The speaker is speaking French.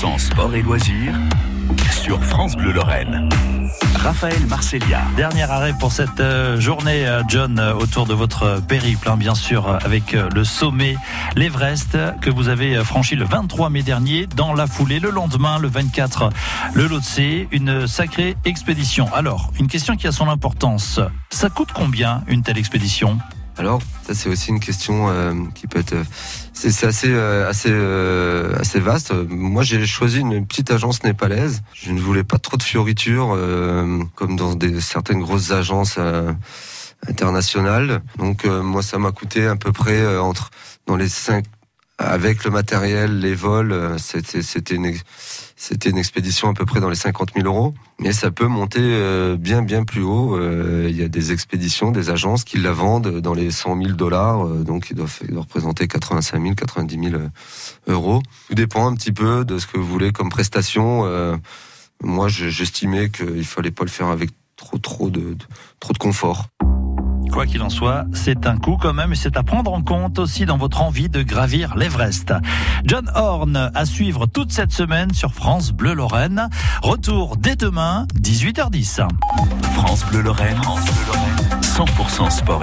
100% sport et loisirs sur France Bleu Lorraine. Raphaël Marcelia. Dernier arrêt pour cette euh, journée, euh, John, euh, autour de votre périple, hein, bien sûr, avec le sommet, l'Everest, que vous avez franchi le 23 mai dernier. Dans la foulée, le lendemain, le 24, le Lhotse, une sacrée expédition. Alors, une question qui a son importance. Ça coûte combien une telle expédition? Alors, ça c'est aussi une question euh, qui peut être, c'est assez euh, assez euh, assez vaste. Moi, j'ai choisi une petite agence népalaise. Je ne voulais pas trop de fioritures, comme dans des certaines grosses agences internationales. Donc, moi, ça m'a coûté à peu près entre dans les 5 avec le matériel, les vols, euh, c'était une, c'était une expédition à peu près dans les 50 000 euros. Mais ça peut monter euh, bien, bien plus haut. Euh, il y a des expéditions, des agences qui la vendent dans les 100 000 dollars. Donc, ils doivent, représenter 85 000, 90 000 euros. Tout dépend un petit peu de ce que vous voulez comme prestation. Moi, j'estimais qu'il fallait pas le faire avec trop, trop de, trop de confort. Quoi qu'il en soit, c'est un coup quand même et c'est à prendre en compte aussi dans votre envie de gravir l'Everest. John Horn à suivre toute cette semaine sur France Bleu Lorraine. Retour dès demain, 18h10. France Bleu Lorraine, France Bleu Lorraine, 100% sport